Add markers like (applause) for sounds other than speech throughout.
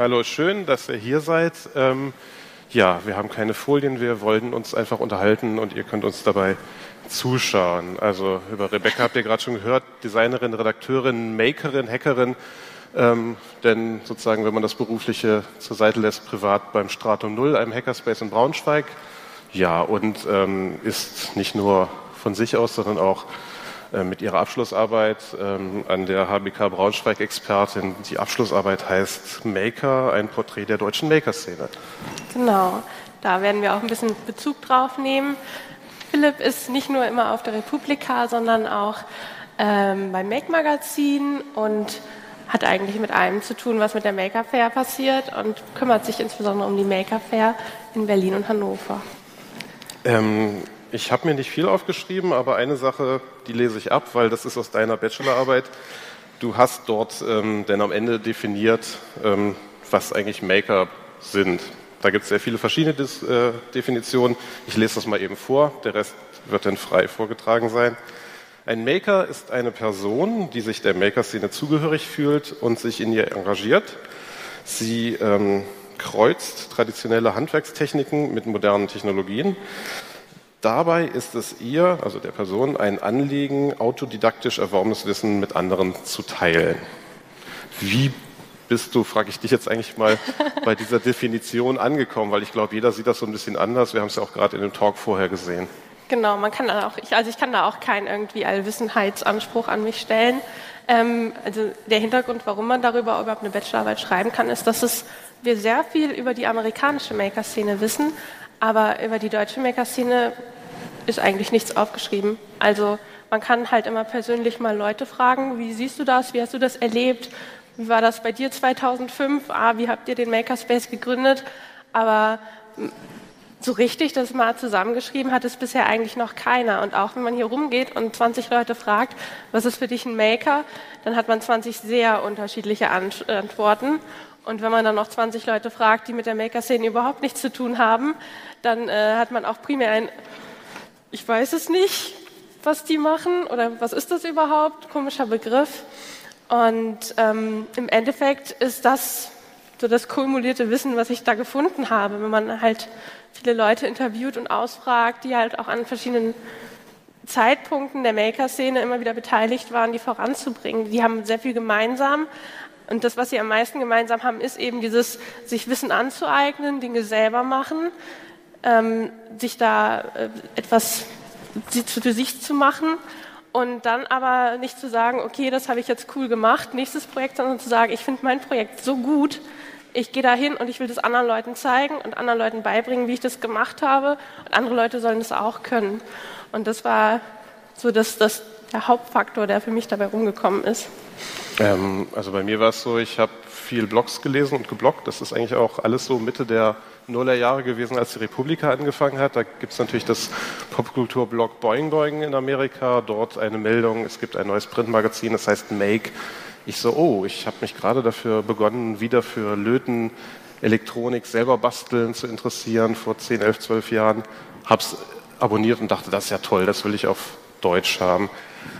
Hallo. Schön, dass ihr hier seid. Ähm, ja, wir haben keine Folien, wir wollten uns einfach unterhalten und ihr könnt uns dabei zuschauen. Also über Rebecca habt ihr gerade schon gehört, Designerin, Redakteurin, Makerin, Hackerin. Ähm, denn sozusagen, wenn man das Berufliche zur Seite lässt, privat beim Stratum Null, einem Hackerspace in Braunschweig. Ja, und ähm, ist nicht nur von sich aus, sondern auch mit ihrer Abschlussarbeit ähm, an der HBK Braunschweig Expertin. Die Abschlussarbeit heißt Maker, ein Porträt der deutschen Maker-Szene. Genau, da werden wir auch ein bisschen Bezug drauf nehmen. Philipp ist nicht nur immer auf der Republika, sondern auch ähm, beim Make Magazin und hat eigentlich mit allem zu tun, was mit der Maker Fair passiert und kümmert sich insbesondere um die Maker Fair in Berlin und Hannover. Ähm, ich habe mir nicht viel aufgeschrieben, aber eine Sache, die lese ich ab, weil das ist aus deiner Bachelorarbeit. Du hast dort ähm, denn am Ende definiert, ähm, was eigentlich Maker sind. Da gibt es sehr viele verschiedene Dis äh, Definitionen. Ich lese das mal eben vor, der Rest wird dann frei vorgetragen sein. Ein Maker ist eine Person, die sich der Maker-Szene zugehörig fühlt und sich in ihr engagiert. Sie ähm, kreuzt traditionelle Handwerkstechniken mit modernen Technologien. Dabei ist es ihr, also der Person, ein Anliegen, autodidaktisch erworbenes Wissen mit anderen zu teilen. Wie bist du, frage ich dich jetzt eigentlich mal, (laughs) bei dieser Definition angekommen? Weil ich glaube, jeder sieht das so ein bisschen anders. Wir haben es ja auch gerade in dem Talk vorher gesehen. Genau, man kann auch, ich, also ich kann da auch keinen irgendwie Allwissenheitsanspruch an mich stellen. Ähm, also der Hintergrund, warum man darüber überhaupt eine Bachelorarbeit schreiben kann, ist, dass es, wir sehr viel über die amerikanische Maker-Szene wissen, aber über die deutsche Maker-Szene ist eigentlich nichts aufgeschrieben. Also man kann halt immer persönlich mal Leute fragen, wie siehst du das, wie hast du das erlebt, wie war das bei dir 2005, ah, wie habt ihr den Makerspace gegründet, aber so richtig das mal zusammengeschrieben hat es bisher eigentlich noch keiner. Und auch wenn man hier rumgeht und 20 Leute fragt, was ist für dich ein Maker, dann hat man 20 sehr unterschiedliche Antworten. Und wenn man dann noch 20 Leute fragt, die mit der Maker-Szene überhaupt nichts zu tun haben, dann äh, hat man auch primär ein, ich weiß es nicht, was die machen oder was ist das überhaupt, komischer Begriff. Und ähm, im Endeffekt ist das so das kumulierte Wissen, was ich da gefunden habe, wenn man halt viele Leute interviewt und ausfragt, die halt auch an verschiedenen Zeitpunkten der Maker-Szene immer wieder beteiligt waren, die voranzubringen. Die haben sehr viel gemeinsam, und das, was sie am meisten gemeinsam haben, ist eben dieses sich Wissen anzueignen, Dinge selber machen, ähm, sich da äh, etwas für sich zu machen und dann aber nicht zu sagen, okay, das habe ich jetzt cool gemacht, nächstes Projekt, sondern zu sagen, ich finde mein Projekt so gut, ich gehe da hin und ich will das anderen Leuten zeigen und anderen Leuten beibringen, wie ich das gemacht habe und andere Leute sollen das auch können. Und das war so das, das, der Hauptfaktor, der für mich dabei rumgekommen ist. Ähm, also bei mir war es so, ich habe viel Blogs gelesen und gebloggt. Das ist eigentlich auch alles so Mitte der Nullerjahre gewesen, als die Republika angefangen hat. Da gibt es natürlich das Popkulturblog Boing Boing in Amerika. Dort eine Meldung, es gibt ein neues Printmagazin, das heißt Make. Ich so, oh, ich habe mich gerade dafür begonnen, wieder für Löten, Elektronik selber basteln zu interessieren vor 10, 11, 12 Jahren. Habe es abonniert und dachte, das ist ja toll, das will ich auf Deutsch haben.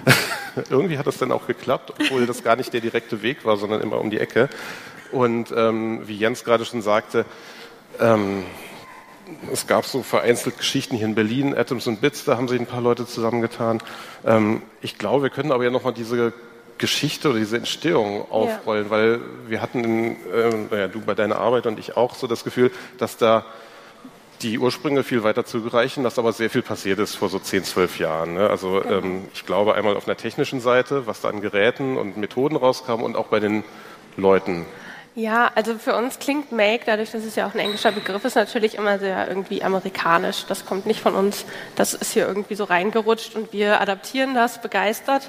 (laughs) irgendwie hat das dann auch geklappt, obwohl das gar nicht der direkte Weg war, sondern immer um die Ecke. Und ähm, wie Jens gerade schon sagte, ähm, es gab so vereinzelt Geschichten hier in Berlin, Atoms und Bits, da haben sich ein paar Leute zusammengetan. Ähm, ich glaube, wir können aber ja nochmal diese Geschichte oder diese Entstehung aufrollen, ja. weil wir hatten, in, äh, naja, du bei deiner Arbeit und ich auch so das Gefühl, dass da die Ursprünge viel weiter zurückreichen, dass aber sehr viel passiert ist vor so 10, 12 Jahren. Ne? Also genau. ähm, ich glaube einmal auf einer technischen Seite, was da an Geräten und Methoden rauskam und auch bei den Leuten. Ja, also für uns klingt Make, dadurch, dass es ja auch ein englischer Begriff ist, natürlich immer sehr irgendwie amerikanisch. Das kommt nicht von uns, das ist hier irgendwie so reingerutscht und wir adaptieren das begeistert.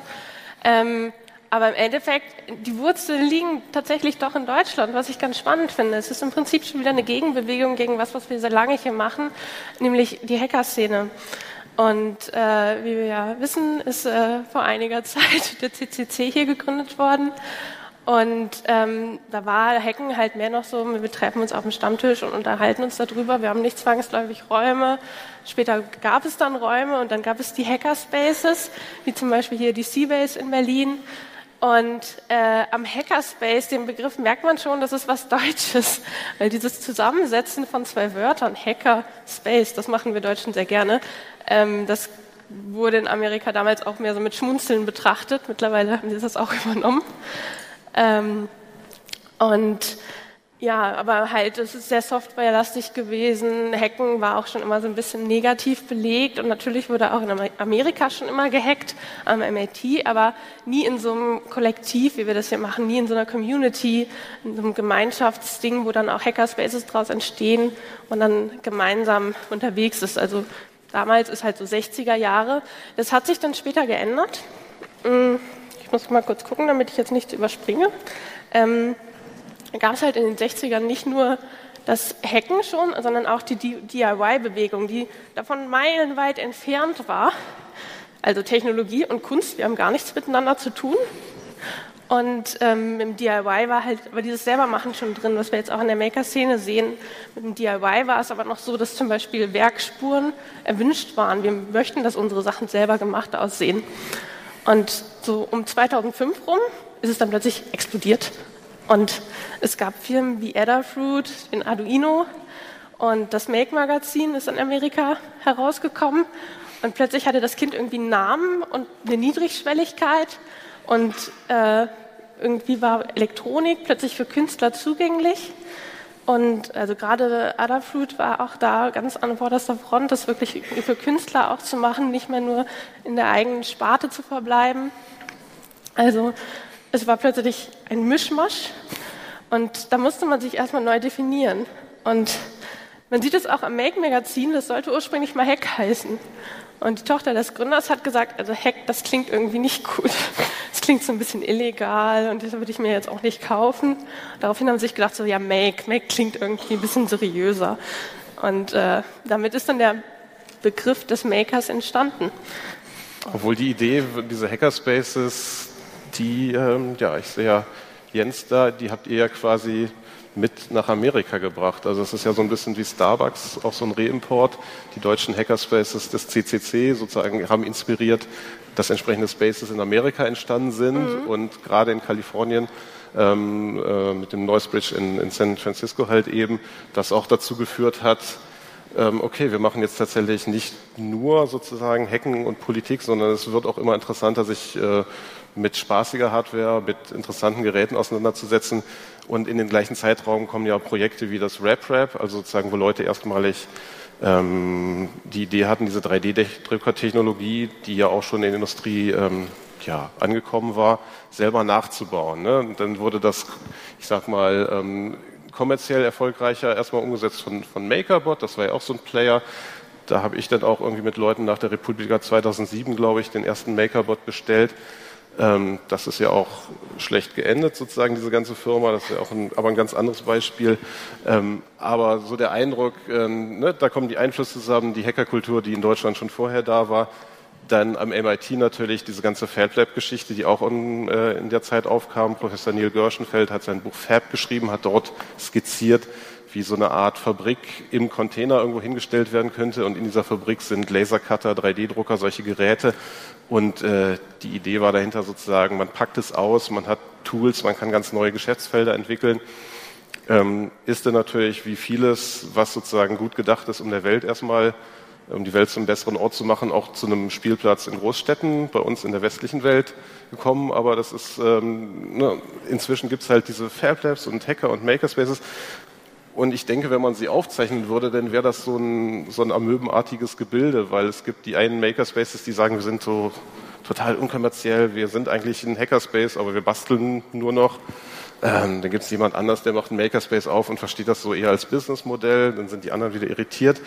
Ähm, aber im Endeffekt, die Wurzeln liegen tatsächlich doch in Deutschland, was ich ganz spannend finde. Es ist im Prinzip schon wieder eine Gegenbewegung gegen was, was wir sehr lange hier machen, nämlich die Hacker-Szene. Und äh, wie wir ja wissen, ist äh, vor einiger (laughs) Zeit der CCC hier gegründet worden. Und ähm, da war Hacken halt mehr noch so, wir treffen uns auf dem Stammtisch und unterhalten uns darüber. Wir haben nicht zwangsläufig Räume. Später gab es dann Räume und dann gab es die Hackerspaces, wie zum Beispiel hier die Seabase in Berlin Und äh, am Hackerspace, dem Begriff, merkt man schon, das ist was Deutsches. (laughs) Weil dieses Zusammensetzen von zwei Wörtern, Hackerspace, das machen wir Deutschen sehr gerne, ähm, das wurde in Amerika damals auch mehr so mit Schmunzeln betrachtet. Mittlerweile haben sie das auch (laughs) übernommen. Ähm, und ja, aber halt, es ist sehr softwarelastig gewesen. Hacken war auch schon immer so ein bisschen negativ belegt und natürlich wurde auch in Amerika schon immer gehackt am MIT, aber nie in so einem Kollektiv, wie wir das hier machen, nie in so einer Community, in so einem Gemeinschaftsding, wo dann auch Hackerspaces draus entstehen und dann gemeinsam unterwegs ist. Also damals ist halt so 60er Jahre. Das hat sich dann später geändert. Hm, ich muss mal kurz gucken, damit ich jetzt nichts überspringe. Ähm, gab es halt in den 60ern nicht nur das Hacken schon, sondern auch die DIY-Bewegung, die davon meilenweit entfernt war. Also Technologie und Kunst, wir haben gar nichts miteinander zu tun. Und ähm, im DIY war halt war dieses Selbermachen schon drin, was wir jetzt auch in der Maker-Szene sehen. Mit dem DIY war es aber noch so, dass zum Beispiel Werkspuren erwünscht waren. Wir möchten, dass unsere Sachen selber gemacht aussehen. Und so um 2005 rum ist es dann plötzlich explodiert und es gab Firmen wie Adafruit, in Arduino und das Make-Magazin ist in Amerika herausgekommen. Und plötzlich hatte das Kind irgendwie einen Namen und eine Niedrigschwelligkeit und äh, irgendwie war Elektronik plötzlich für Künstler zugänglich. Und also gerade Adafruit war auch da ganz an vorderster Front, das wirklich für Künstler auch zu machen, nicht mehr nur in der eigenen Sparte zu verbleiben. Also es war plötzlich ein Mischmasch und da musste man sich erstmal neu definieren. Und man sieht es auch am Make-Magazin, das sollte ursprünglich mal Hack heißen. Und die Tochter des Gründers hat gesagt, also Hack, das klingt irgendwie nicht gut. Das klingt so ein bisschen illegal und das würde ich mir jetzt auch nicht kaufen. Daraufhin haben sie sich gedacht, so ja, Make, Make klingt irgendwie ein bisschen seriöser. Und äh, damit ist dann der Begriff des Makers entstanden. Obwohl die Idee, diese Hackerspaces die, ähm, ja, ich sehe ja Jens da, die habt ihr ja quasi mit nach Amerika gebracht. Also es ist ja so ein bisschen wie Starbucks, auch so ein Reimport. Die deutschen Hackerspaces des CCC sozusagen haben inspiriert, dass entsprechende Spaces in Amerika entstanden sind mhm. und gerade in Kalifornien ähm, äh, mit dem Noise Bridge in, in San Francisco halt eben, das auch dazu geführt hat, ähm, okay, wir machen jetzt tatsächlich nicht nur sozusagen Hacken und Politik, sondern es wird auch immer interessanter, sich äh, mit spaßiger Hardware, mit interessanten Geräten auseinanderzusetzen. Und in den gleichen Zeitraum kommen ja Projekte wie das RapRap, also sozusagen, wo Leute erstmalig ähm, die Idee hatten, diese 3D-Drucker-Technologie, die ja auch schon in der Industrie ähm, ja, angekommen war, selber nachzubauen. Ne? Und dann wurde das, ich sag mal, ähm, kommerziell erfolgreicher erstmal umgesetzt von, von MakerBot, das war ja auch so ein Player. Da habe ich dann auch irgendwie mit Leuten nach der Republika 2007, glaube ich, den ersten MakerBot bestellt. Ähm, das ist ja auch schlecht geendet, sozusagen, diese ganze Firma. Das ist ja auch ein, aber ein ganz anderes Beispiel. Ähm, aber so der Eindruck, ähm, ne, da kommen die Einflüsse zusammen, die Hackerkultur, die in Deutschland schon vorher da war. Dann am MIT natürlich diese ganze FabLab-Geschichte, die auch in, äh, in der Zeit aufkam. Professor Neil Gerschenfeld hat sein Buch Fab geschrieben, hat dort skizziert, wie so eine Art Fabrik im Container irgendwo hingestellt werden könnte. Und in dieser Fabrik sind Lasercutter, 3D-Drucker, solche Geräte. Und äh, die Idee war dahinter sozusagen, man packt es aus, man hat Tools, man kann ganz neue Geschäftsfelder entwickeln. Ähm, ist dann natürlich wie vieles, was sozusagen gut gedacht ist, um der Welt erstmal, um die Welt zum besseren Ort zu machen, auch zu einem Spielplatz in Großstädten, bei uns in der westlichen Welt gekommen. Aber das ist, ähm, ne, inzwischen gibt es halt diese Fab Labs und Hacker und Makerspaces, und ich denke, wenn man sie aufzeichnen würde, dann wäre das so ein, so ein amöbenartiges Gebilde, weil es gibt die einen Makerspaces, die sagen, wir sind so total unkommerziell, wir sind eigentlich ein Hackerspace, aber wir basteln nur noch. Ähm, dann gibt es jemand anders, der macht einen Makerspace auf und versteht das so eher als Businessmodell. Dann sind die anderen wieder irritiert.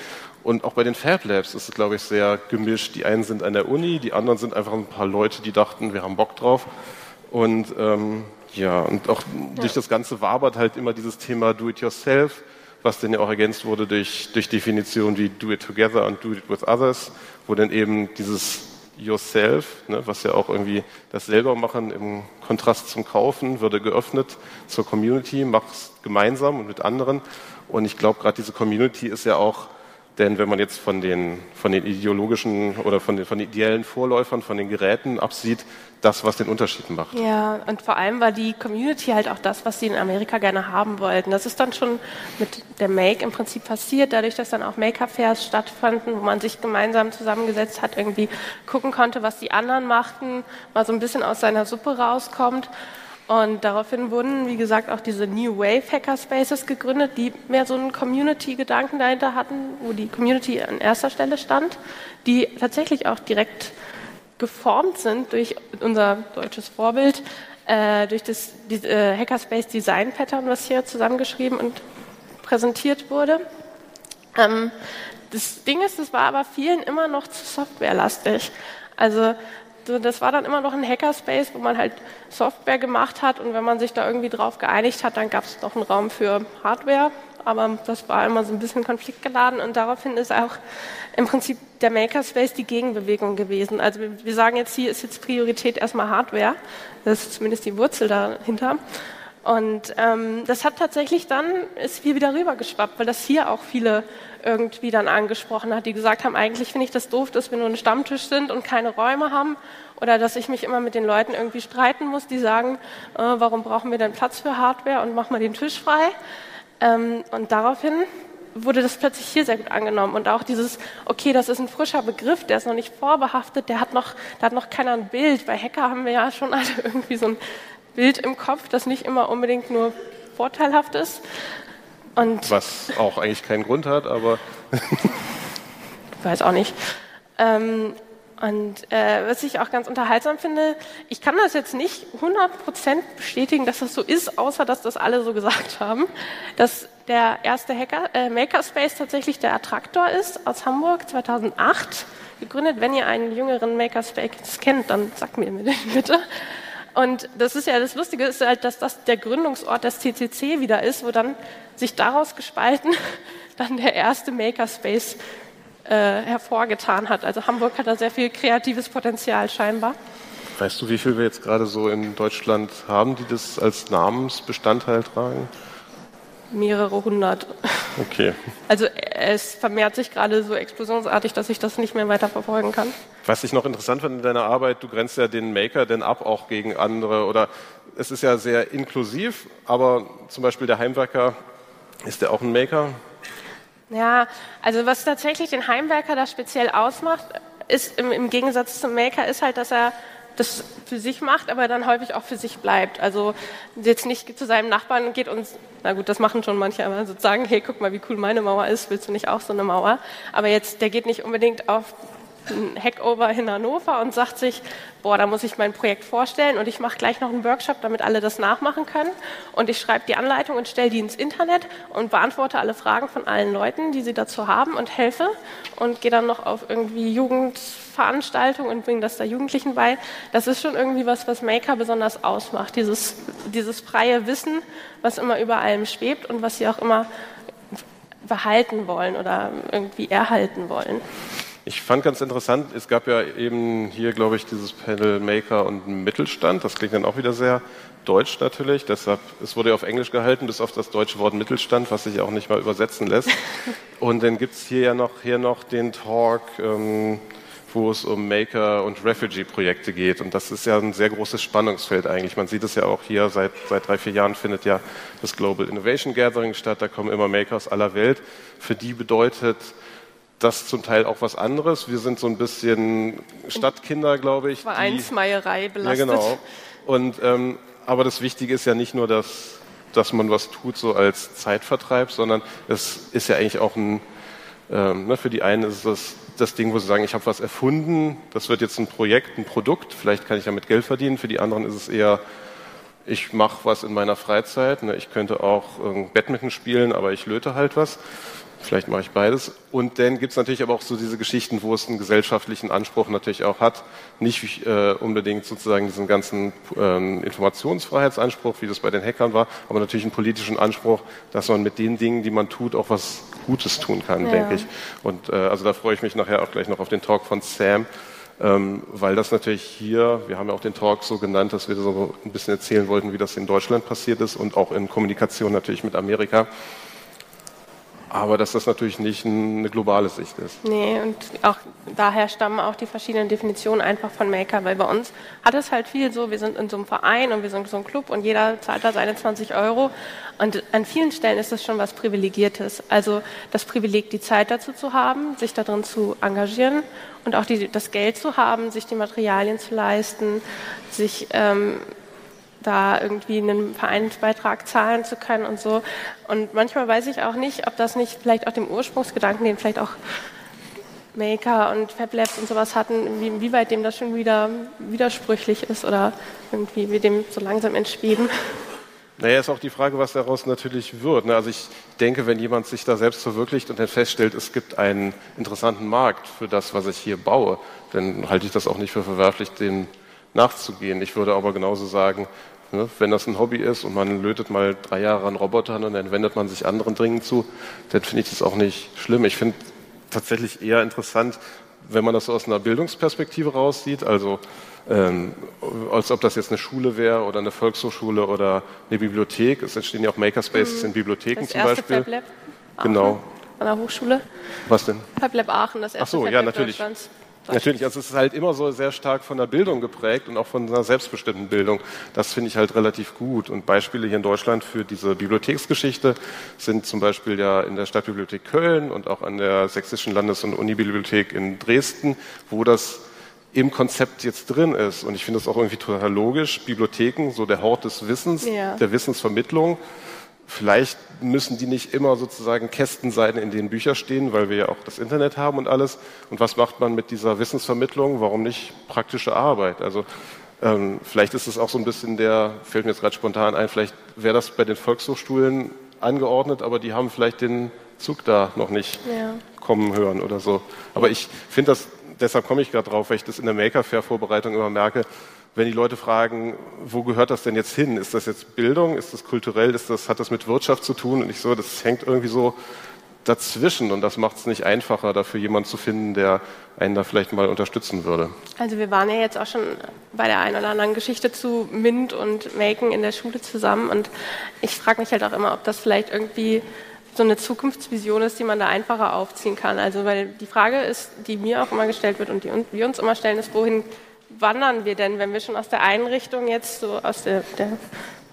Und auch bei den Fab Labs ist es, glaube ich, sehr gemischt. Die einen sind an der Uni, die anderen sind einfach ein paar Leute, die dachten, wir haben Bock drauf. Und ähm, ja, und auch ja. durch das Ganze wabert halt immer dieses Thema Do-it-yourself, was dann ja auch ergänzt wurde durch, durch Definitionen wie Do-it-together und Do-it-with-others, wo dann eben dieses Yourself, ne, was ja auch irgendwie das selber machen im Kontrast zum Kaufen, würde geöffnet zur Community, mach's gemeinsam und mit anderen. Und ich glaube, gerade diese Community ist ja auch Denn wenn man jetzt von den, von den ideologischen oder von den, von den ideellen Vorläufern, von den Geräten absieht, das, was den Unterschied macht. Ja, und vor allem war die Community halt auch das, was sie in Amerika gerne haben wollten. Das ist dann schon mit der Make im Prinzip passiert, dadurch, dass dann auch Maker-Fairs stattfanden, wo man sich gemeinsam zusammengesetzt hat, irgendwie gucken konnte, was die anderen machten, mal so ein bisschen aus seiner Suppe rauskommt. Und daraufhin wurden, wie gesagt, auch diese New Wave Hackerspaces gegründet, die mehr so einen Community-Gedanken dahinter hatten, wo die Community an erster Stelle stand, die tatsächlich auch direkt geformt sind durch unser deutsches Vorbild, äh, durch das die, äh, Hackerspace Design Pattern, was hier zusammengeschrieben und präsentiert wurde. Ähm, das Ding ist, es war aber vielen immer noch zu softwarelastig. Also das war dann immer noch ein Hackerspace, wo man halt Software gemacht hat und wenn man sich da irgendwie drauf geeinigt hat, dann gab es noch einen Raum für Hardware, aber das war immer so ein bisschen konfliktgeladen und daraufhin ist auch im Prinzip der Makerspace die Gegenbewegung gewesen. Also wir, sagen jetzt hier ist jetzt Priorität erstmal Hardware, das ist zumindest die Wurzel dahinter. Und ähm, das hat tatsächlich dann, ist hier wieder rübergeschwappt, weil das hier auch viele irgendwie dann angesprochen hat, die gesagt haben, eigentlich finde ich das doof, dass wir nur ein Stammtisch sind und keine Räume haben oder dass ich mich immer mit den Leuten irgendwie streiten muss, die sagen, äh, warum brauchen wir denn Platz für Hardware und mach mal den Tisch frei. Ähm, und daraufhin wurde das plötzlich hier sehr gut angenommen und auch dieses, okay, das ist ein frischer Begriff, der ist noch nicht vorbehaftet, der hat noch, da hat noch keiner ein Bild. Bei Hacker haben wir ja schon alle (laughs) irgendwie so ein Bild im Kopf, das nicht immer unbedingt nur vorteilhaft ist. Und Was auch eigentlich keinen Grund hat, aber. ich (laughs) weiß auch nicht. Ähm, und äh, was ich auch ganz unterhaltsam finde, ich kann das jetzt nicht 100% bestätigen, dass das so ist, außer dass das alle so gesagt haben, dass der erste Hacker, äh, Makerspace tatsächlich der Attraktor ist aus Hamburg 2008 gegründet. Wenn ihr einen jüngeren Makerspace kennt, dann sagt mir bitte. Und das ist ja das Lustige, ist halt, dass das der Gründungsort des CCC wieder ist, wo dann sich daraus gespalten (laughs) dann der erste Makerspace äh, hervorgetan hat. Also Hamburg hat da sehr viel kreatives Potenzial scheinbar. Weißt du, wie viel wir jetzt gerade so in Deutschland haben, die das als Namensbestandteil tragen? mehrere hundert. Okay. Also es vermehrt sich gerade so explosionsartig, dass ich das nicht mehr weiter verfolgen kann. Was ich noch interessant fand in deiner Arbeit, du grenzt ja den Maker denn ab auch gegen andere oder es ist ja sehr inklusiv, aber zum Beispiel der Heimwerker, ist der auch ein Maker? Ja, also was tatsächlich den Heimwerker da speziell ausmacht, ist im, im Gegensatz zum Maker, ist halt, dass er das für sich macht, aber dann häufig auch für sich bleibt. Also jetzt nicht zu seinem Nachbarn geht und, na gut, das machen schon manche, aber sozusagen, hey, guck mal, wie cool meine Mauer ist, willst du nicht auch so eine Mauer? Aber jetzt, der geht nicht unbedingt auf ein Hackover in Hannover und sagt sich, boah, da muss ich mein Projekt vorstellen und ich mache gleich noch einen Workshop, damit alle das nachmachen können. Und ich schreibe die Anleitung und stelle die ins Internet und beantworte alle Fragen von allen Leuten, die sie dazu haben und helfe und gehe dann noch auf irgendwie Jugendveranstaltungen und bringe das da Jugendlichen bei. Das ist schon irgendwie was, was Maker besonders ausmacht, dieses, dieses freie Wissen, was immer über allem schwebt und was sie auch immer behalten wollen oder irgendwie erhalten wollen. Ich fand ganz interessant, es gab ja eben hier, glaube ich, dieses Panel Maker und Mittelstand. Das klingt dann auch wieder sehr deutsch natürlich. Deshalb, es wurde ja auf Englisch gehalten, bis auf das deutsche Wort Mittelstand, was sich auch nicht mal übersetzen lässt. (laughs) Und dann gibt es hier ja noch, hier noch den Talk, ähm, wo es um Maker- und Refugee-Projekte geht. Und das ist ja ein sehr großes Spannungsfeld eigentlich. Man sieht es ja auch hier, seit, seit drei, vier Jahren findet ja das Global Innovation Gathering statt. Da kommen immer Maker aus aller Welt. Für die bedeutet das zum Teil auch was anderes. Wir sind so ein bisschen Stadtkinder, glaube ich. Vereinsmeierei belastet. Ja, genau. Und, ähm, aber das Wichtige ist ja nicht nur, dass, dass man was tut so als Zeitvertreib, sondern es ist ja eigentlich auch ein, ähm, ne, für die einen ist es das Ding, wo sie sagen, ich habe was erfunden, das wird jetzt ein Projekt, ein Produkt, vielleicht kann ich damit Geld verdienen. Für die anderen ist es eher, ich mache was in meiner Freizeit. Ne, ich könnte auch ähm, Badminton spielen, aber ich löte halt was. Vielleicht mache ich beides. Und dann gibt es natürlich aber auch so diese Geschichten, wo es einen gesellschaftlichen Anspruch natürlich auch hat. Nicht äh, unbedingt sozusagen diesen ganzen ähm, Informationsfreiheitsanspruch, wie das bei den Hackern war, aber natürlich einen politischen Anspruch, dass man mit den Dingen, die man tut, auch was Gutes tun kann, ja. denke ich. Und äh, also da freue ich mich nachher auch gleich noch auf den Talk von Sam. Ähm, weil das natürlich hier, wir haben ja auch den Talk so genannt, dass wir so ein bisschen erzählen wollten, wie das in Deutschland passiert ist und auch in Kommunikation natürlich mit Amerika aber dass das natürlich nicht eine globale Sicht ist. Nee, und auch daher stammen auch die verschiedenen Definitionen einfach von Maker, weil bei uns hat es halt viel so, wir sind in so einem Verein und wir sind so ein Club und jeder zahlt da seine 20 Euro und an vielen Stellen ist das schon was Privilegiertes. Also das Privileg, die Zeit dazu zu haben, sich darin zu engagieren und auch die, das Geld zu haben, sich die Materialien zu leisten, sich ähm, da irgendwie einen Vereinsbeitrag zahlen zu können und so. Und manchmal weiß ich auch nicht, ob das nicht vielleicht auch dem Ursprungsgedanken, den vielleicht auch Maker und Fab Labs und sowas hatten, wie, wie weit dem das schon wieder widersprüchlich ist oder irgendwie wir dem so langsam entschweben. Naja, ist auch die Frage, was daraus natürlich wird. Ne? Also ich denke, wenn jemand sich da selbst verwirklicht und dann feststellt, es gibt einen interessanten Markt für das, was ich hier baue, dann halte ich das auch nicht für verwerflich, dem nachzugehen. Ich würde aber genauso sagen, Ne? Wenn das ein Hobby ist und man lötet mal drei Jahre an Robotern und dann wendet man sich anderen Dingen zu, dann finde ich das auch nicht schlimm. Ich finde tatsächlich eher interessant, wenn man das so aus einer Bildungsperspektive raussieht, also ähm, als ob das jetzt eine Schule wäre oder eine Volkshochschule oder eine Bibliothek. Es entstehen ja auch Makerspaces mhm. in Bibliotheken das zum Beispiel. FabLab genau. An der Hochschule. Was denn? FabLab Aachen, das erste Ach so, ja, natürlich. Deutschlands. Natürlich, also es ist halt immer so sehr stark von der Bildung geprägt und auch von einer selbstbestimmten Bildung. Das finde ich halt relativ gut. Und Beispiele hier in Deutschland für diese Bibliotheksgeschichte sind zum Beispiel ja in der Stadtbibliothek Köln und auch an der Sächsischen Landes- und Unibibliothek in Dresden, wo das im Konzept jetzt drin ist. Und ich finde das auch irgendwie total logisch. Bibliotheken, so der Hort des Wissens, ja. der Wissensvermittlung. Vielleicht müssen die nicht immer sozusagen Kästen sein, in denen Bücher stehen, weil wir ja auch das Internet haben und alles. Und was macht man mit dieser Wissensvermittlung? Warum nicht praktische Arbeit? Also ähm, vielleicht ist es auch so ein bisschen der, fällt mir jetzt gerade spontan ein, vielleicht wäre das bei den Volkshochschulen angeordnet, aber die haben vielleicht den Zug da noch nicht ja. kommen hören oder so. Aber ich finde das, deshalb komme ich gerade drauf, weil ich das in der Maker-Fair-Vorbereitung immer merke, wenn die Leute fragen, wo gehört das denn jetzt hin? Ist das jetzt Bildung? Ist das kulturell? Ist das, hat das mit Wirtschaft zu tun? Und ich so, das hängt irgendwie so dazwischen und das macht es nicht einfacher, dafür jemanden zu finden, der einen da vielleicht mal unterstützen würde. Also wir waren ja jetzt auch schon bei der einen oder anderen Geschichte zu MINT und Maken in der Schule zusammen und ich frage mich halt auch immer, ob das vielleicht irgendwie so eine Zukunftsvision ist, die man da einfacher aufziehen kann. Also weil die Frage ist, die mir auch immer gestellt wird und die wir uns immer stellen, ist, wohin wandern wir denn, wenn wir schon aus der Einrichtung jetzt so aus der, der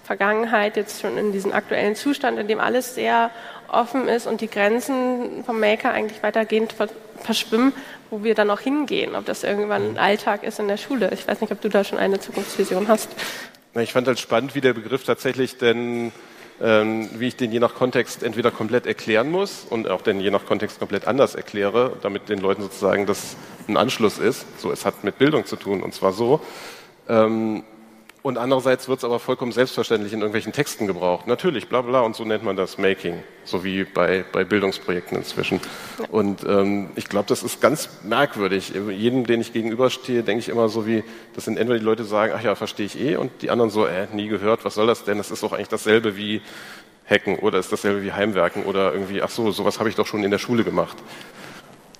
Vergangenheit jetzt schon in diesen aktuellen Zustand, in dem alles sehr offen ist und die Grenzen vom Maker eigentlich weitergehend verschwimmen, wo wir dann auch hingehen, ob das irgendwann ein Alltag ist in der Schule. Ich weiß nicht, ob du da schon eine Zukunftsvision hast. Ich fand halt spannend, wie der Begriff tatsächlich denn ähm, wie ich den je nach Kontext entweder komplett erklären muss und auch den je nach Kontext komplett anders erkläre, damit den Leuten sozusagen das ein Anschluss ist. So, es hat mit Bildung zu tun und zwar so. Ähm, und andererseits wird es aber vollkommen selbstverständlich in irgendwelchen Texten gebraucht. Natürlich, bla bla, und so nennt man das Making, so wie bei, bei Bildungsprojekten inzwischen. Und ähm, ich glaube, das ist ganz merkwürdig. Jedem, den ich gegenüberstehe, denke ich immer so wie, das sind entweder die Leute sagen, ach ja, verstehe ich eh, und die anderen so, äh, nie gehört, was soll das denn? Das ist doch eigentlich dasselbe wie Hacken oder ist dasselbe wie Heimwerken oder irgendwie, ach so, sowas habe ich doch schon in der Schule gemacht.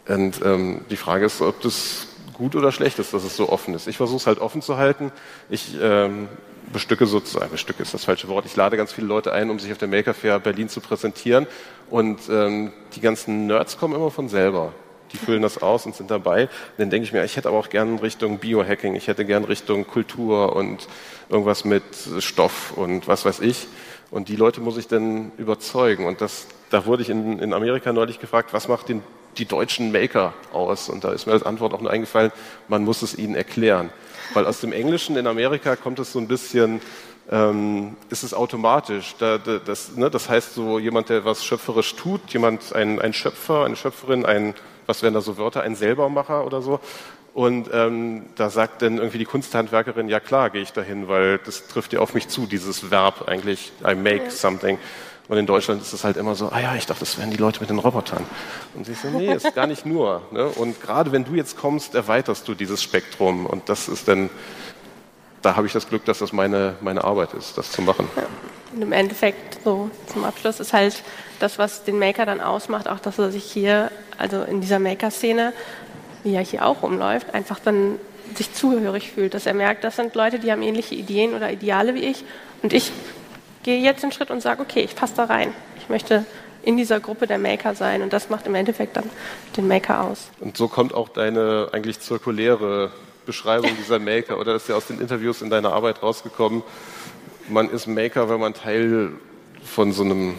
Und ähm, die Frage ist, ob das gut oder schlecht ist, dass es so offen ist. Ich versuche es halt offen zu halten. Ich ähm, bestücke sozusagen, bestücke ist das falsche Wort, ich lade ganz viele Leute ein, um sich auf der Maker Fair Berlin zu präsentieren. Und ähm, die ganzen Nerds kommen immer von selber. Die füllen das aus und sind dabei. Und dann denke ich mir, ich hätte aber auch gern Richtung Biohacking, ich hätte gern Richtung Kultur und irgendwas mit Stoff und was weiß ich. Und die Leute muss ich dann überzeugen. Und das, da wurde ich in, in Amerika neulich gefragt, was macht den die deutschen Maker aus? Und da ist mir als Antwort auch nur eingefallen, man muss es ihnen erklären. Weil aus dem Englischen in Amerika kommt es so ein bisschen, ähm, ist es automatisch. Da, da, das, ne, das heißt so jemand, der was schöpferisch tut, jemand, ein, ein Schöpfer, eine Schöpferin, ein, was wären da so Wörter, ein Selbermacher oder so. Und ähm, da sagt dann irgendwie die Kunsthandwerkerin, ja klar, gehe ich dahin, weil das trifft ja auf mich zu, dieses Verb eigentlich, I make something. Und in Deutschland ist es halt immer so, ah ja, ich dachte, das wären die Leute mit den Robotern. Und sie so, nee, ist gar nicht nur. Ne? Und gerade wenn du jetzt kommst, erweiterst du dieses Spektrum. Und das ist dann, da habe ich das Glück, dass das meine, meine Arbeit ist, das zu machen. Ja. Und im Endeffekt, so zum Abschluss, ist halt das, was den Maker dann ausmacht, auch dass er sich hier, also in dieser Maker-Szene, wie er hier auch rumläuft, einfach dann sich zugehörig fühlt, dass er merkt, das sind Leute, die haben ähnliche Ideen oder Ideale wie ich und ich gehe jetzt den Schritt und sage, okay, ich passe da rein. Ich möchte in dieser Gruppe der Maker sein. Und das macht im Endeffekt dann den Maker aus. Und so kommt auch deine eigentlich zirkuläre Beschreibung dieser Maker, oder ist ja aus den Interviews in deiner Arbeit rausgekommen, man ist Maker, wenn man Teil von so einem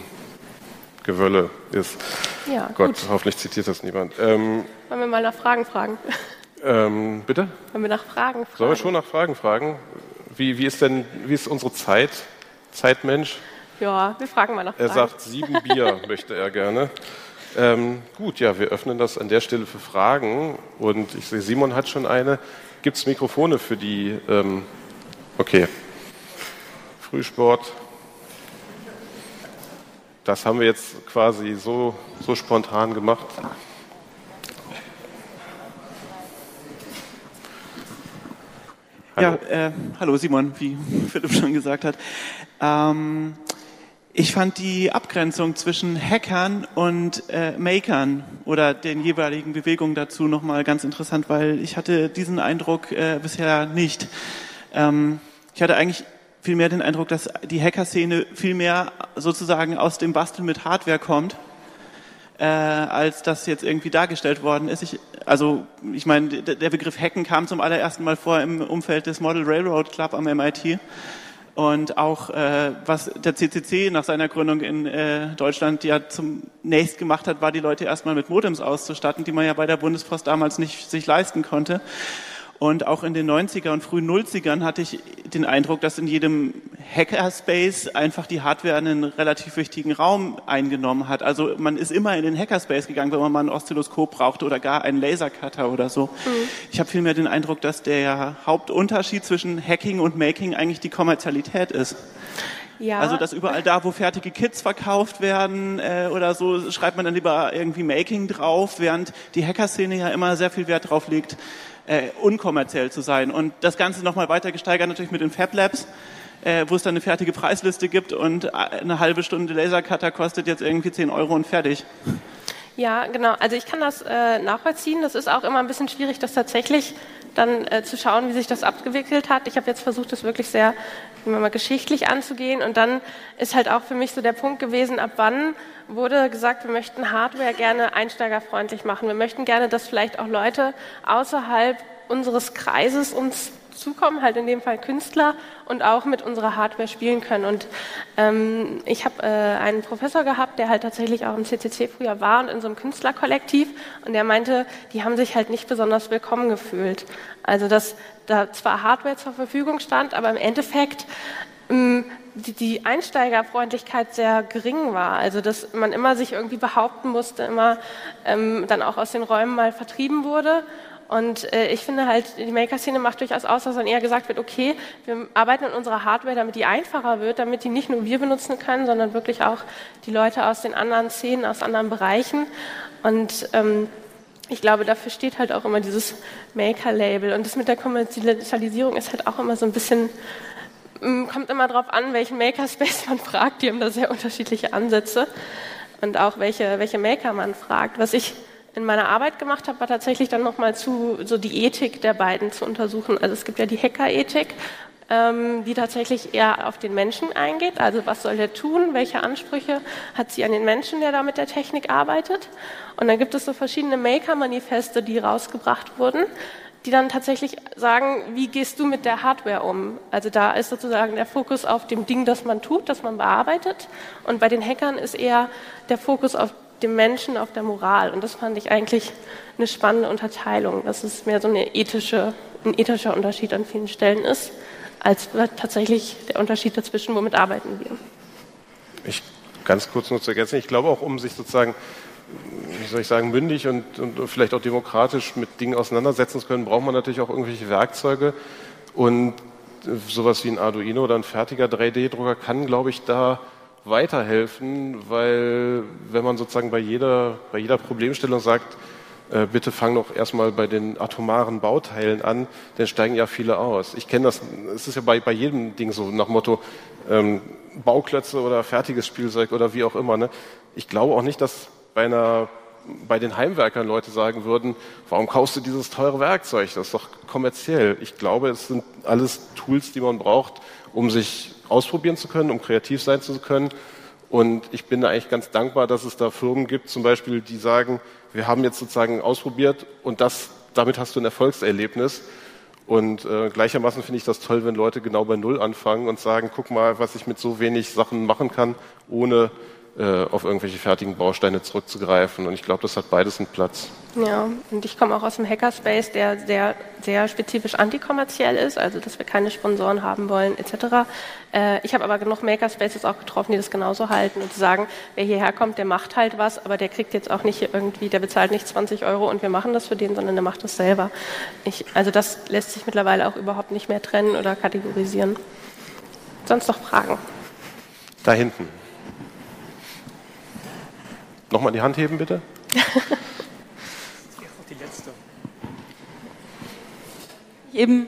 Gewölle ist. Ja, Gott, gut. hoffentlich zitiert das niemand. Ähm, Wollen wir mal nach Fragen fragen? Ähm, bitte? Wollen wir nach Fragen fragen? Sollen wir schon nach Fragen fragen? Wie, wie ist denn, wie ist unsere Zeit? Zeitmensch? Ja, wir fragen mal nach. Er sagt, sieben Bier (laughs) möchte er gerne. Ähm, gut, ja, wir öffnen das an der Stelle für Fragen. Und ich sehe, Simon hat schon eine. Gibt es Mikrofone für die? Ähm, okay. Frühsport. Das haben wir jetzt quasi so, so spontan gemacht. Hallo. Ja, äh, hallo Simon, wie (laughs) Philipp schon gesagt hat. Ähm, ich fand die Abgrenzung zwischen Hackern und äh, Makern oder den jeweiligen Bewegungen dazu nochmal ganz interessant, weil ich hatte diesen Eindruck äh, bisher nicht. Ähm, ich hatte eigentlich vielmehr den Eindruck, dass die Hacker-Szene viel mehr sozusagen aus dem Basteln mit Hardware kommt, äh, als das jetzt irgendwie dargestellt worden ist. Ich, also ich meine, der Begriff Hacken kam zum allerersten Mal vor im Umfeld des Model Railroad Club am MIT. Und auch äh, was der CCC nach seiner Gründung in äh, Deutschland ja zunächst gemacht hat, war die Leute erstmal mit Modems auszustatten, die man ja bei der Bundespost damals nicht sich leisten konnte. Und auch in den 90er und frühen 90ern hatte ich den Eindruck, dass in jedem Hackerspace einfach die Hardware einen relativ wichtigen Raum eingenommen hat. Also man ist immer in den Hackerspace gegangen, wenn man mal ein Oszilloskop brauchte oder gar einen Lasercutter oder so. Mhm. Ich habe vielmehr den Eindruck, dass der Hauptunterschied zwischen Hacking und Making eigentlich die Kommerzialität ist. Ja. Also dass überall da, wo fertige Kits verkauft werden äh, oder so, schreibt man dann lieber irgendwie Making drauf, während die Hackerszene ja immer sehr viel Wert drauf legt, äh, unkommerziell zu sein. Und das Ganze nochmal weiter gesteigert natürlich mit den Fab Labs, äh, wo es dann eine fertige Preisliste gibt und eine halbe Stunde Lasercutter kostet jetzt irgendwie 10 Euro und fertig. Ja, genau. Also ich kann das äh, nachvollziehen. Das ist auch immer ein bisschen schwierig, das tatsächlich dann äh, zu schauen, wie sich das abgewickelt hat. Ich habe jetzt versucht, das wirklich sehr mal geschichtlich anzugehen. Und dann ist halt auch für mich so der Punkt gewesen, ab wann wurde gesagt, wir möchten Hardware gerne einsteigerfreundlich machen. Wir möchten gerne, dass vielleicht auch Leute außerhalb unseres Kreises uns zukommen, halt in dem Fall Künstler und auch mit unserer Hardware spielen können. Und ähm, ich habe äh, einen Professor gehabt, der halt tatsächlich auch im CCC früher war und in so einem Künstlerkollektiv und der meinte, die haben sich halt nicht besonders willkommen gefühlt. Also dass da zwar Hardware zur Verfügung stand, aber im Endeffekt ähm, die, die Einsteigerfreundlichkeit sehr gering war. Also dass man immer sich irgendwie behaupten musste, immer ähm, dann auch aus den Räumen mal vertrieben wurde. Und äh, ich finde halt, die Maker-Szene macht durchaus aus, dass dann eher gesagt wird, okay, wir arbeiten an unserer Hardware, damit die einfacher wird, damit die nicht nur wir benutzen können, sondern wirklich auch die Leute aus den anderen Szenen, aus anderen Bereichen. Und ähm, ich glaube, dafür steht halt auch immer dieses Maker-Label. Und das mit der Kommerzialisierung ist halt auch immer so ein bisschen Mm, kommt immer darauf an, welchen Makerspace man (laughs) fragt. Die haben da sehr unterschiedliche Ansätze und auch welche, welche Maker man fragt. Was ich in meiner Arbeit gemacht habe, war tatsächlich dann nochmal zu, so die Ethik der beiden zu untersuchen. Also es gibt ja die Hacker-Ethik, ähm, die tatsächlich eher auf den Menschen eingeht. Also was soll der tun? Welche Ansprüche hat sie an den Menschen, der da mit der Technik arbeitet? Und dann gibt es so verschiedene Maker-Manifeste, die rausgebracht wurden die dann tatsächlich sagen, wie gehst du mit der Hardware um? Also da ist sozusagen der Fokus auf dem Ding, das man tut, das man bearbeitet. Und bei den Hackern ist eher der Fokus auf dem Menschen, auf der Moral. Und das fand ich eigentlich eine spannende Unterteilung, dass es mehr so eine ethische, ein ethischer Unterschied an vielen Stellen ist, als tatsächlich der Unterschied dazwischen, womit arbeiten wir. Ich ganz kurz nur zu ergänzen. Ich glaube auch, um sich sozusagen wie soll ich sagen, mündig und, und vielleicht auch demokratisch mit Dingen auseinandersetzen zu können, braucht man natürlich auch irgendwelche Werkzeuge. Und sowas wie ein Arduino oder ein fertiger 3D-Drucker kann, glaube ich, da weiterhelfen, weil wenn man sozusagen bei jeder, bei jeder Problemstellung sagt, äh, bitte fang doch erstmal bei den atomaren Bauteilen an, dann steigen ja viele aus. Ich kenne das, es ist ja bei, bei jedem Ding so nach Motto ähm, Bauklötze oder fertiges Spielzeug oder wie auch immer. Ne? Ich glaube auch nicht, dass bei, einer, bei den Heimwerkern Leute sagen würden, warum kaufst du dieses teure Werkzeug? Das ist doch kommerziell. Ich glaube, es sind alles Tools, die man braucht, um sich ausprobieren zu können, um kreativ sein zu können Und ich bin da eigentlich ganz dankbar, dass es da Firmen gibt, zum Beispiel, die sagen, wir haben jetzt sozusagen ausprobiert und das, damit hast du ein Erfolgserlebnis. Und äh, gleichermaßen finde ich das toll, wenn Leute genau bei Null anfangen und sagen, guck mal, was ich mit so wenig Sachen machen kann, ohne äh, auf irgendwelche fertigen Bausteine zurückzugreifen. Und ich glaube, das hat beides einen Platz. Ja, und ich komme auch aus dem Hackerspace, der sehr, sehr spezifisch antikommerziell ist, also dass wir keine Sponsoren haben wollen, etc. Äh, ich habe aber genug Makerspaces auch getroffen, die das genauso halten und sagen, wer hierher kommt, der macht halt was, aber der kriegt jetzt auch nicht irgendwie, der bezahlt nicht 20 Euro und wir machen das für den, sondern der macht das selber. Ich, also das lässt sich mittlerweile auch überhaupt nicht mehr trennen oder kategorisieren. Sonst noch Fragen? Da hinten. Nochmal die Hand heben, bitte. die letzte. Eben?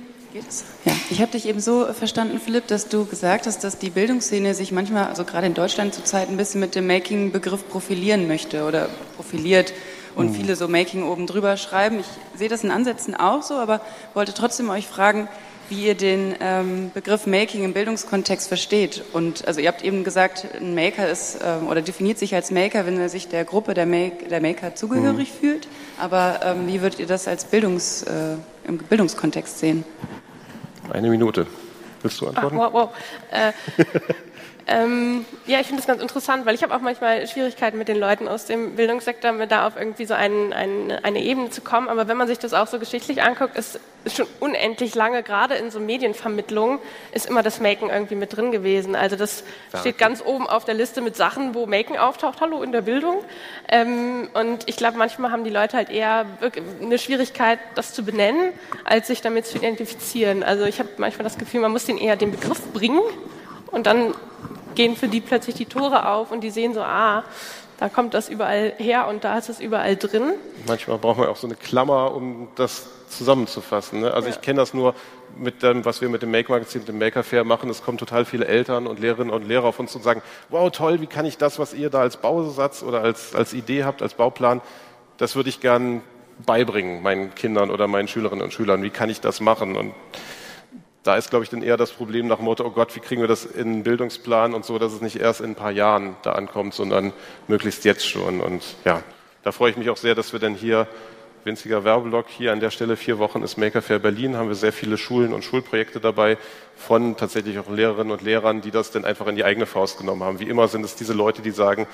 Ja, ich habe dich eben so verstanden, Philipp, dass du gesagt hast, dass die Bildungsszene sich manchmal, also gerade in Deutschland zurzeit, ein bisschen mit dem Making-Begriff profilieren möchte oder profiliert und mhm. viele so Making oben drüber schreiben. Ich sehe das in Ansätzen auch so, aber wollte trotzdem euch fragen, wie ihr den ähm, Begriff Making im Bildungskontext versteht. Und also ihr habt eben gesagt, ein Maker ist ähm, oder definiert sich als Maker, wenn er sich der Gruppe der, Make, der Maker zugehörig mhm. fühlt. Aber ähm, wie würdet ihr das als Bildungs, äh, im Bildungskontext sehen? Eine Minute. Willst du antworten? Ach, wow, wow. Äh, (laughs) Ähm, ja, ich finde das ganz interessant, weil ich habe auch manchmal Schwierigkeiten mit den Leuten aus dem Bildungssektor, mit da auf irgendwie so einen, einen, eine Ebene zu kommen. Aber wenn man sich das auch so geschichtlich anguckt, ist, ist schon unendlich lange, gerade in so Medienvermittlung, ist immer das Maken irgendwie mit drin gewesen. Also das ja, steht ganz oben auf der Liste mit Sachen, wo Maken auftaucht, hallo in der Bildung. Ähm, und ich glaube, manchmal haben die Leute halt eher eine Schwierigkeit, das zu benennen, als sich damit zu identifizieren. Also ich habe manchmal das Gefühl, man muss den eher den Begriff bringen und dann gehen für die plötzlich die Tore auf und die sehen so, ah, da kommt das überall her und da ist es überall drin. Manchmal braucht man auch so eine Klammer, um das zusammenzufassen. Ne? Also ja. ich kenne das nur mit dem, was wir mit dem Make-Magazin, dem Maker Fair machen. Es kommen total viele Eltern und Lehrerinnen und Lehrer auf uns und sagen, wow, toll, wie kann ich das, was ihr da als Bausatz oder als, als Idee habt, als Bauplan, das würde ich gern beibringen meinen Kindern oder meinen Schülerinnen und Schülern. Wie kann ich das machen? Und da ist, glaube ich, dann eher das Problem nach dem Motto, oh Gott, wie kriegen wir das in einen Bildungsplan und so, dass es nicht erst in ein paar Jahren da ankommt, sondern möglichst jetzt schon. Und ja, da freue ich mich auch sehr, dass wir dann hier, winziger Werbeblock, hier an der Stelle vier Wochen ist Maker Fair Berlin, haben wir sehr viele Schulen und Schulprojekte dabei von tatsächlich auch Lehrerinnen und Lehrern, die das dann einfach in die eigene Faust genommen haben. Wie immer sind es diese Leute, die sagen,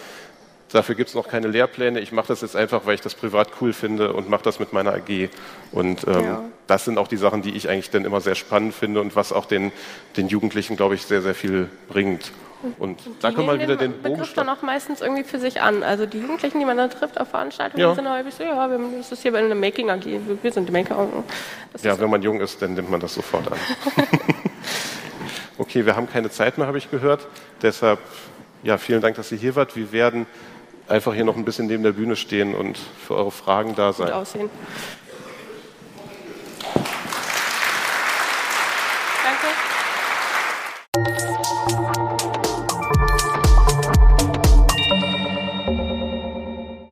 Dafür gibt es noch keine Lehrpläne. Ich mache das jetzt einfach, weil ich das privat cool finde und mache das mit meiner AG. Und ähm, ja. das sind auch die Sachen, die ich eigentlich dann immer sehr spannend finde und was auch den, den Jugendlichen, glaube ich, sehr, sehr viel bringt. Und, und da kann man wieder den, den Begriff dann auch meistens irgendwie für sich an. Also die Jugendlichen, die man dann trifft auf Veranstaltungen, ja. sind häufig so, ja, das ist hier bei einer Making AG, wir sind die Maker. Ja, wenn man jung ist, dann nimmt man das sofort an. (laughs) okay, wir haben keine Zeit mehr, habe ich gehört. Deshalb, ja, vielen Dank, dass Sie hier wart. Wir werden einfach hier noch ein bisschen neben der Bühne stehen und für eure Fragen da sein. Gut aussehen.